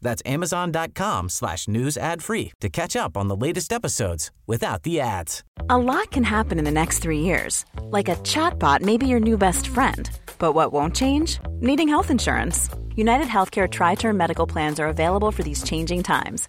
That's amazon.com slash news ad free to catch up on the latest episodes without the ads. A lot can happen in the next three years. Like a chatbot may be your new best friend. But what won't change? Needing health insurance. United Healthcare Tri Term Medical Plans are available for these changing times.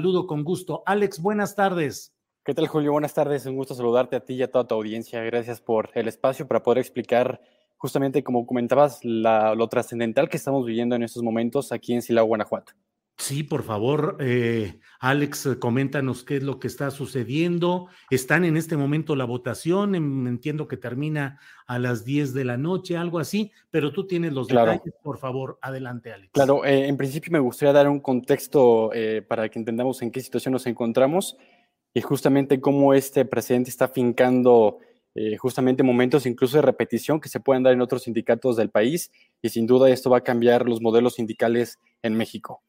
Saludo con gusto. Alex, buenas tardes. ¿Qué tal, Julio? Buenas tardes. Un gusto saludarte a ti y a toda tu audiencia. Gracias por el espacio para poder explicar justamente, como comentabas, lo trascendental que estamos viviendo en estos momentos aquí en Silao, Guanajuato. Sí, por favor, eh, Alex, eh, coméntanos qué es lo que está sucediendo. Están en este momento la votación, entiendo que termina a las 10 de la noche, algo así, pero tú tienes los detalles, por favor, adelante, Alex. Claro, eh, en principio me gustaría dar un contexto para que entendamos en qué situación nos encontramos y justamente cómo este presidente está fincando justamente momentos incluso de repetición que se pueden dar en otros sindicatos del país y sin duda esto va a cambiar los modelos sindicales en México.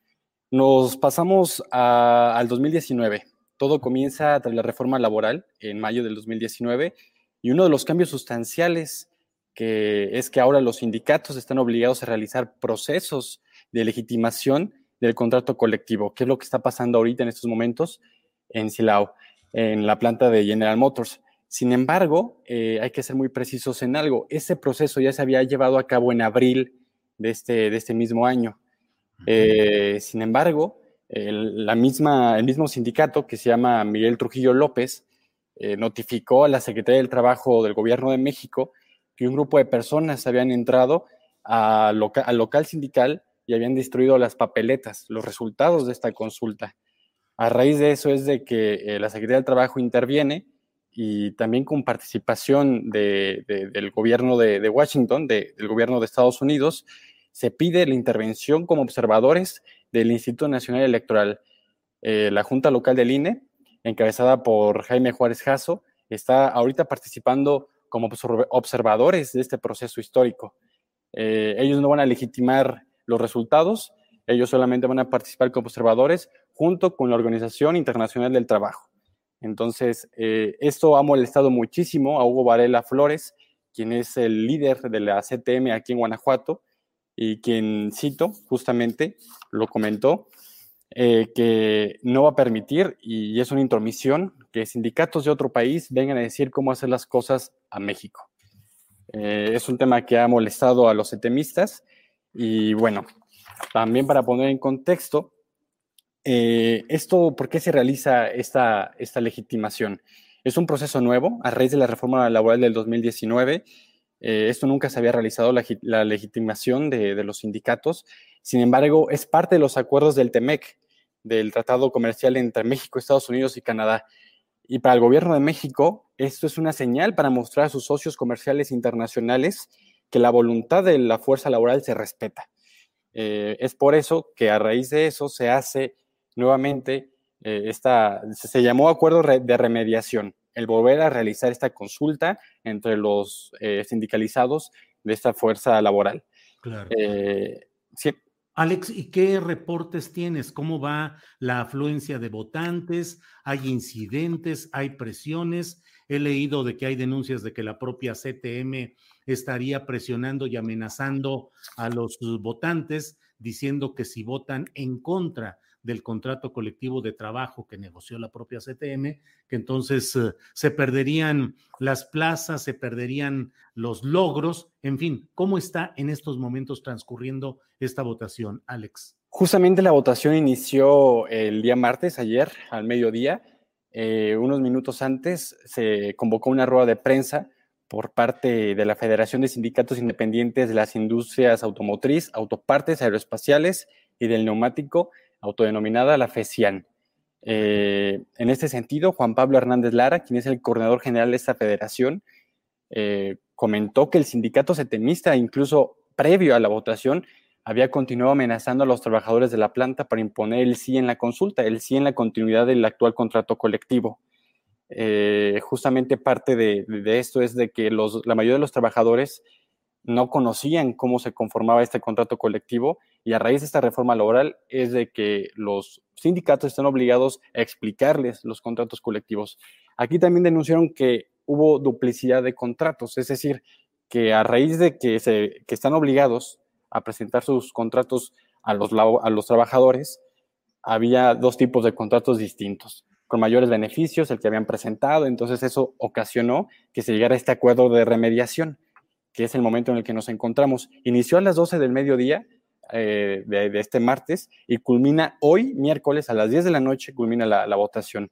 Nos pasamos al 2019. Todo comienza tras la reforma laboral en mayo del 2019 y uno de los cambios sustanciales es que ahora los sindicatos están obligados a realizar procesos de legitimación del contrato colectivo, que es lo que está pasando ahorita en estos momentos en Silao, en la planta de General Motors. Sin embargo, eh, hay que ser muy precisos en algo. Ese proceso ya se había llevado a cabo en abril de este, de este mismo año. Eh, sin embargo, el, la misma, el mismo sindicato que se llama Miguel Trujillo López eh, notificó a la Secretaría del Trabajo del Gobierno de México que un grupo de personas habían entrado al local sindical y habían destruido las papeletas, los resultados de esta consulta. A raíz de eso es de que eh, la Secretaría del Trabajo interviene y también con participación del gobierno de, Washington, del gobierno de Estados Unidos, se pide la intervención como observadores del Instituto Nacional Electoral. Eh, la Junta Local del INE, encabezada por Jaime Juárez Jasso, está ahorita participando como observadores de este proceso histórico. Eh, ellos no van a legitimar los resultados, ellos solamente van a participar como observadores junto con la Organización Internacional del Trabajo. Entonces, eh, esto ha molestado muchísimo a Hugo Varela Flores, quien es el líder de la CTM aquí en Guanajuato, y quien cito justamente lo comentó, eh, que no va a permitir, y es una intromisión, que sindicatos de otro país vengan a decir cómo hacer las cosas a México. Eh, es un tema que ha molestado a los etemistas y bueno, también para poner en contexto, eh, esto, ¿por qué se realiza esta, esta legitimación? Es un proceso nuevo a raíz de la reforma laboral del 2019 eh, esto nunca se había realizado, la, legitimación de, los sindicatos. Sin embargo, es parte de los acuerdos del TEMEC, del Tratado Comercial entre México, Estados Unidos y Canadá. Y para el gobierno de México, esto es una señal para mostrar a sus socios comerciales internacionales que la voluntad de la fuerza laboral se respeta. Eh, es por eso que a raíz de eso se hace nuevamente eh, esta, se llamó acuerdo de remediación el volver a realizar esta consulta entre los eh, sindicalizados de esta fuerza laboral. Claro. Eh, sí. Alex, ¿y qué reportes tienes? ¿Cómo va la afluencia de votantes? ¿Hay incidentes? ¿Hay presiones? He leído de que hay denuncias de que la propia CTM estaría presionando y amenazando a los votantes, diciendo que si votan en contra del contrato colectivo de trabajo que negoció la propia CTM, que entonces eh, se perderían las plazas, se perderían los logros, en fin, ¿cómo está en estos momentos transcurriendo esta votación, Alex? Justamente la votación inició el día martes, ayer, al mediodía. Eh, unos minutos antes se convocó una rueda de prensa por parte de la Federación de Sindicatos Independientes de las Industrias Automotriz, Autopartes, Aeroespaciales y del Neumático, autodenominada la FECIAN. Eh, en este sentido, Juan Pablo Hernández Lara, quien es el coordinador general de esta federación, eh, comentó que el sindicato setemista, incluso previo a la votación, había continuado amenazando a los trabajadores de la planta para imponer el sí en la consulta, el sí en la continuidad del actual contrato colectivo. Eh, justamente parte de, esto es de que la mayoría de los trabajadores no conocían cómo se conformaba este contrato colectivo y a raíz de esta reforma laboral es de que los sindicatos están obligados a explicarles los contratos colectivos. Aquí también denunciaron que hubo duplicidad de contratos, es decir, que a raíz de que, se, que están obligados a presentar sus contratos a los, a los trabajadores, había dos tipos de contratos distintos, con mayores beneficios, el que habían presentado, entonces eso ocasionó que se llegara a este acuerdo de remediación, que es el momento en el que nos encontramos. Inició a las 12 del mediodía eh, de, este martes y culmina hoy, miércoles, a las 10 de la noche, culmina la, votación.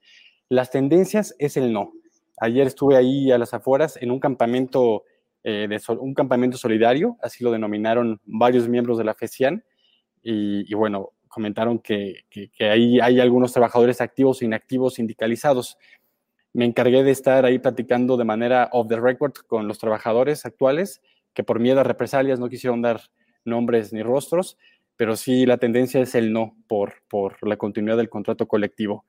Las tendencias es el no. Ayer estuve ahí a las afueras en un campamento eh, un campamento solidario, así lo denominaron varios miembros de la FECIAN, y, bueno, comentaron que, ahí hay algunos trabajadores activos e inactivos sindicalizados. Me encargué de estar ahí platicando de manera off the record con los trabajadores actuales, que por miedo a represalias no quisieron dar nombres ni rostros, pero sí la tendencia es el no por, por la continuidad del contrato colectivo.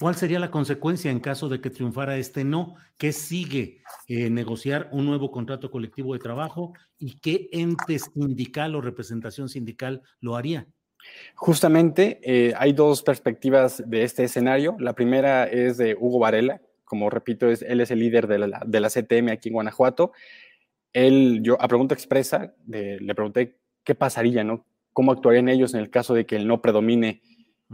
¿Cuál sería la consecuencia en caso de que triunfara este no? ¿Qué sigue? Eh, negociar un nuevo contrato colectivo de trabajo y qué ente sindical o representación sindical lo haría. Justamente eh, hay dos perspectivas de este escenario. La primera es de Hugo Varela, como repito, es, él es el líder de la, de la CTM aquí en Guanajuato. Él, yo a pregunta expresa, le pregunté qué pasaría, ¿no? ¿Cómo actuarían ellos en el caso de que el no predomine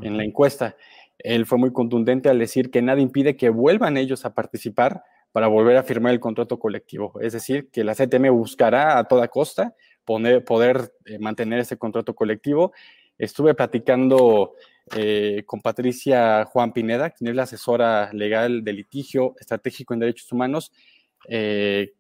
en la encuesta? Él fue muy contundente al decir que nada impide que vuelvan ellos a participar para volver a firmar el contrato colectivo. Es decir, que la CTM buscará a toda costa poder eh, mantener ese contrato colectivo. Estuve platicando eh, con Patricia Juan Pineda, quien es la asesora legal de litigio estratégico en derechos humanos, eh,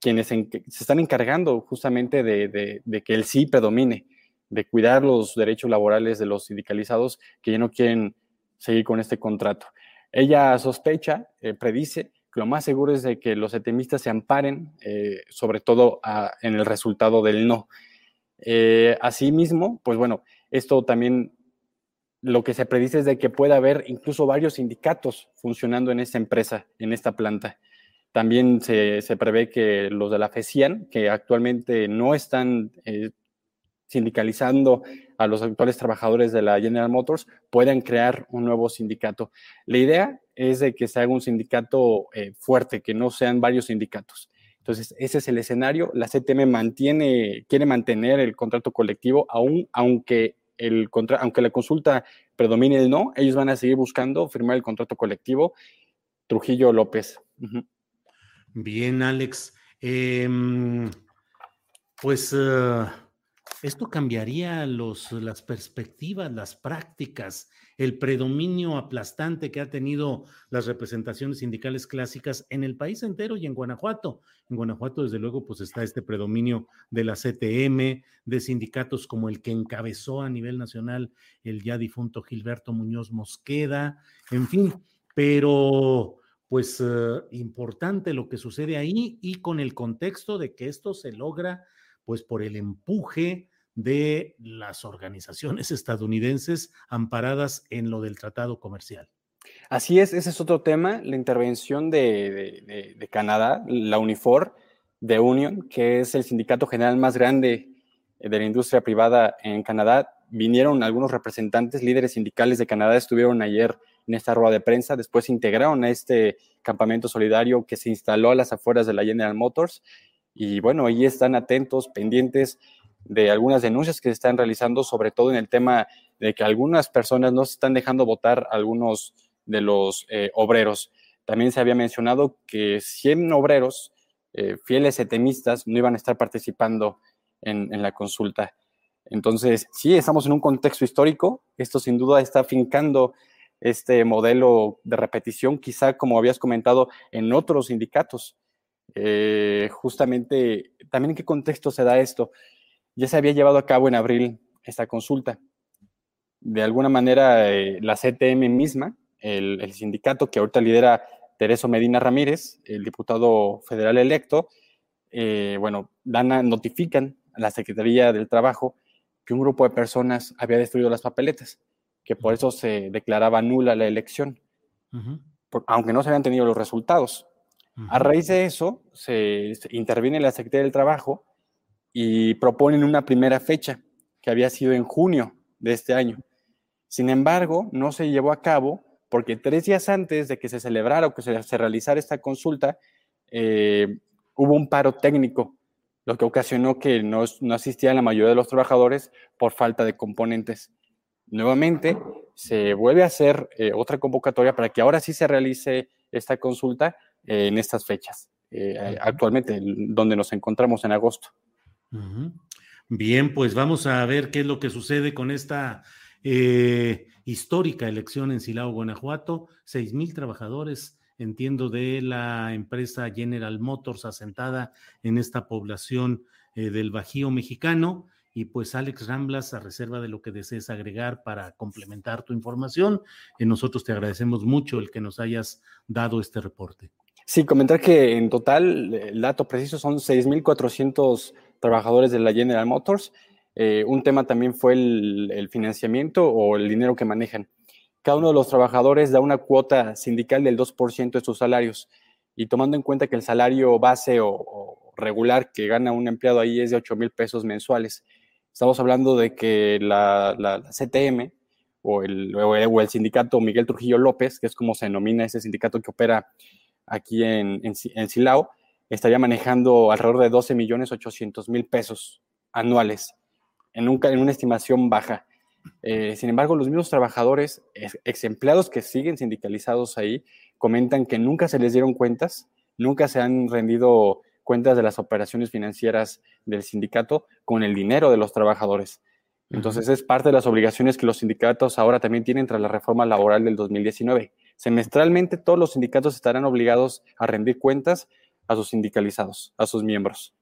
quienes se están encargando justamente de que el sí predomine, de cuidar los derechos laborales de los sindicalizados que ya no quieren seguir con este contrato. Ella sospecha, eh, predice, que lo más seguro es de que los etemistas se amparen, eh, sobre todo en el resultado del no. Asimismo, pues bueno, esto también lo que se predice es de que pueda haber incluso varios sindicatos funcionando en esta empresa, en esta planta. También se, prevé que los de la FECIAN, que actualmente no están sindicalizando a los actuales trabajadores de la General Motors, puedan crear un nuevo sindicato. La idea es de que se haga un sindicato eh, fuerte, que no sean varios sindicatos. Entonces, ese es el escenario. La CTM mantiene, quiere mantener el contrato colectivo, aún, aunque, el aunque la consulta predomine el no, ellos van a seguir buscando firmar el contrato colectivo. Trujillo López. Bien, Alex. Em, pues uh, esto cambiaría los, las perspectivas, las prácticas, el predominio aplastante que ha tenido las representaciones sindicales clásicas en el país entero y en Guanajuato. En Guanajuato, desde luego, pues está este predominio de la CTM, de sindicatos como el que encabezó a nivel nacional el ya difunto Gilberto Muñoz Mosqueda, en fin, pero pues eh, importante lo que sucede ahí y con el contexto de que esto se logra pues por el empuje de las organizaciones estadounidenses amparadas en lo del tratado comercial. Así es, ese es otro tema, la intervención de, Canadá, la Unifor de Union, que es el sindicato general más grande de la industria privada en Canadá. Vinieron algunos representantes, líderes sindicales de Canadá, estuvieron ayer en esta rueda de prensa, después integraron a este campamento solidario que se instaló a las afueras de la General Motors. Y bueno, ahí están atentos, pendientes de algunas denuncias que se están realizando, sobre todo en el tema de que algunas personas no se están dejando votar algunos de los eh, obreros. También se había mencionado que 100 obreros eh, fieles etemistas no iban a estar participando en, la consulta. Entonces, sí, estamos en un contexto histórico. Esto sin duda está fincando este modelo de repetición, quizá como habías comentado en otros sindicatos. Eh, justamente, también en qué contexto se da esto. Ya se había llevado a cabo en abril esta consulta. De alguna manera, eh, la CTM misma, el, sindicato que ahorita lidera Tereso Medina Ramírez, el diputado federal electo, eh, bueno, dan notifican a la Secretaría del Trabajo que un grupo de personas había destruido las papeletas, que por eso se declaraba nula la elección, aunque no se habían tenido los resultados. A raíz de eso, se, interviene la Secretaría del Trabajo y proponen una primera fecha, que había sido en junio de este año. Sin embargo, no se llevó a cabo porque tres días antes de que se celebrara o que se, realizara esta consulta, eh, hubo un paro técnico lo que ocasionó que no, no la mayoría de los trabajadores por falta de componentes. Nuevamente, se vuelve a hacer eh, otra convocatoria para que ahora sí se realice esta consulta eh, en estas fechas, actualmente, donde nos encontramos en agosto. Bien, pues vamos a ver qué es lo que sucede con esta histórica elección en Silao, Guanajuato. Seis mil trabajadores entiendo, de la empresa General Motors asentada en esta población eh, del Bajío mexicano. Y pues Alex Ramblas, a reserva de lo que desees agregar para complementar tu información, eh, nosotros te agradecemos mucho el que nos hayas dado este reporte. Sí, comentar que en total, el dato preciso son 6.400 trabajadores de la General Motors. Eh, un tema también fue el, financiamiento o el dinero que manejan cada uno de los trabajadores da una cuota sindical del 2% de sus salarios. Y tomando en cuenta que el salario base o, regular que gana un empleado ahí es de 8 mil pesos mensuales, estamos hablando de que la, CTM o el, o el, sindicato Miguel Trujillo López, que es como se denomina ese sindicato que opera aquí en, en, Silao, estaría manejando alrededor de 12 millones 800 mil pesos anuales en, un, en una estimación baja. Eh, sin embargo, los mismos trabajadores, ex empleados que siguen sindicalizados ahí, comentan que nunca se les dieron cuentas, nunca se han rendido cuentas de las operaciones financieras del sindicato con el dinero de los trabajadores. Entonces es parte de las obligaciones que los sindicatos ahora también tienen tras la reforma laboral del 2019. Semestralmente todos los sindicatos estarán obligados a rendir cuentas a sus sindicalizados, a sus miembros.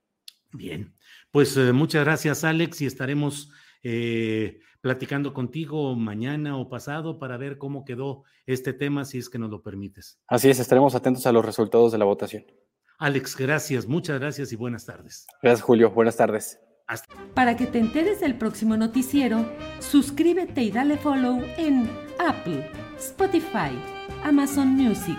Bien, pues eh, muchas gracias Alex y estaremos eh, platicando contigo mañana o pasado para ver cómo quedó este tema, si es que nos lo permites. Así es, estaremos atentos a los resultados de la votación. Alex, gracias, muchas gracias y buenas tardes. Gracias, Julio, buenas tardes. Para que te enteres del próximo noticiero, suscríbete y dale follow en Apple, Spotify, Amazon Music,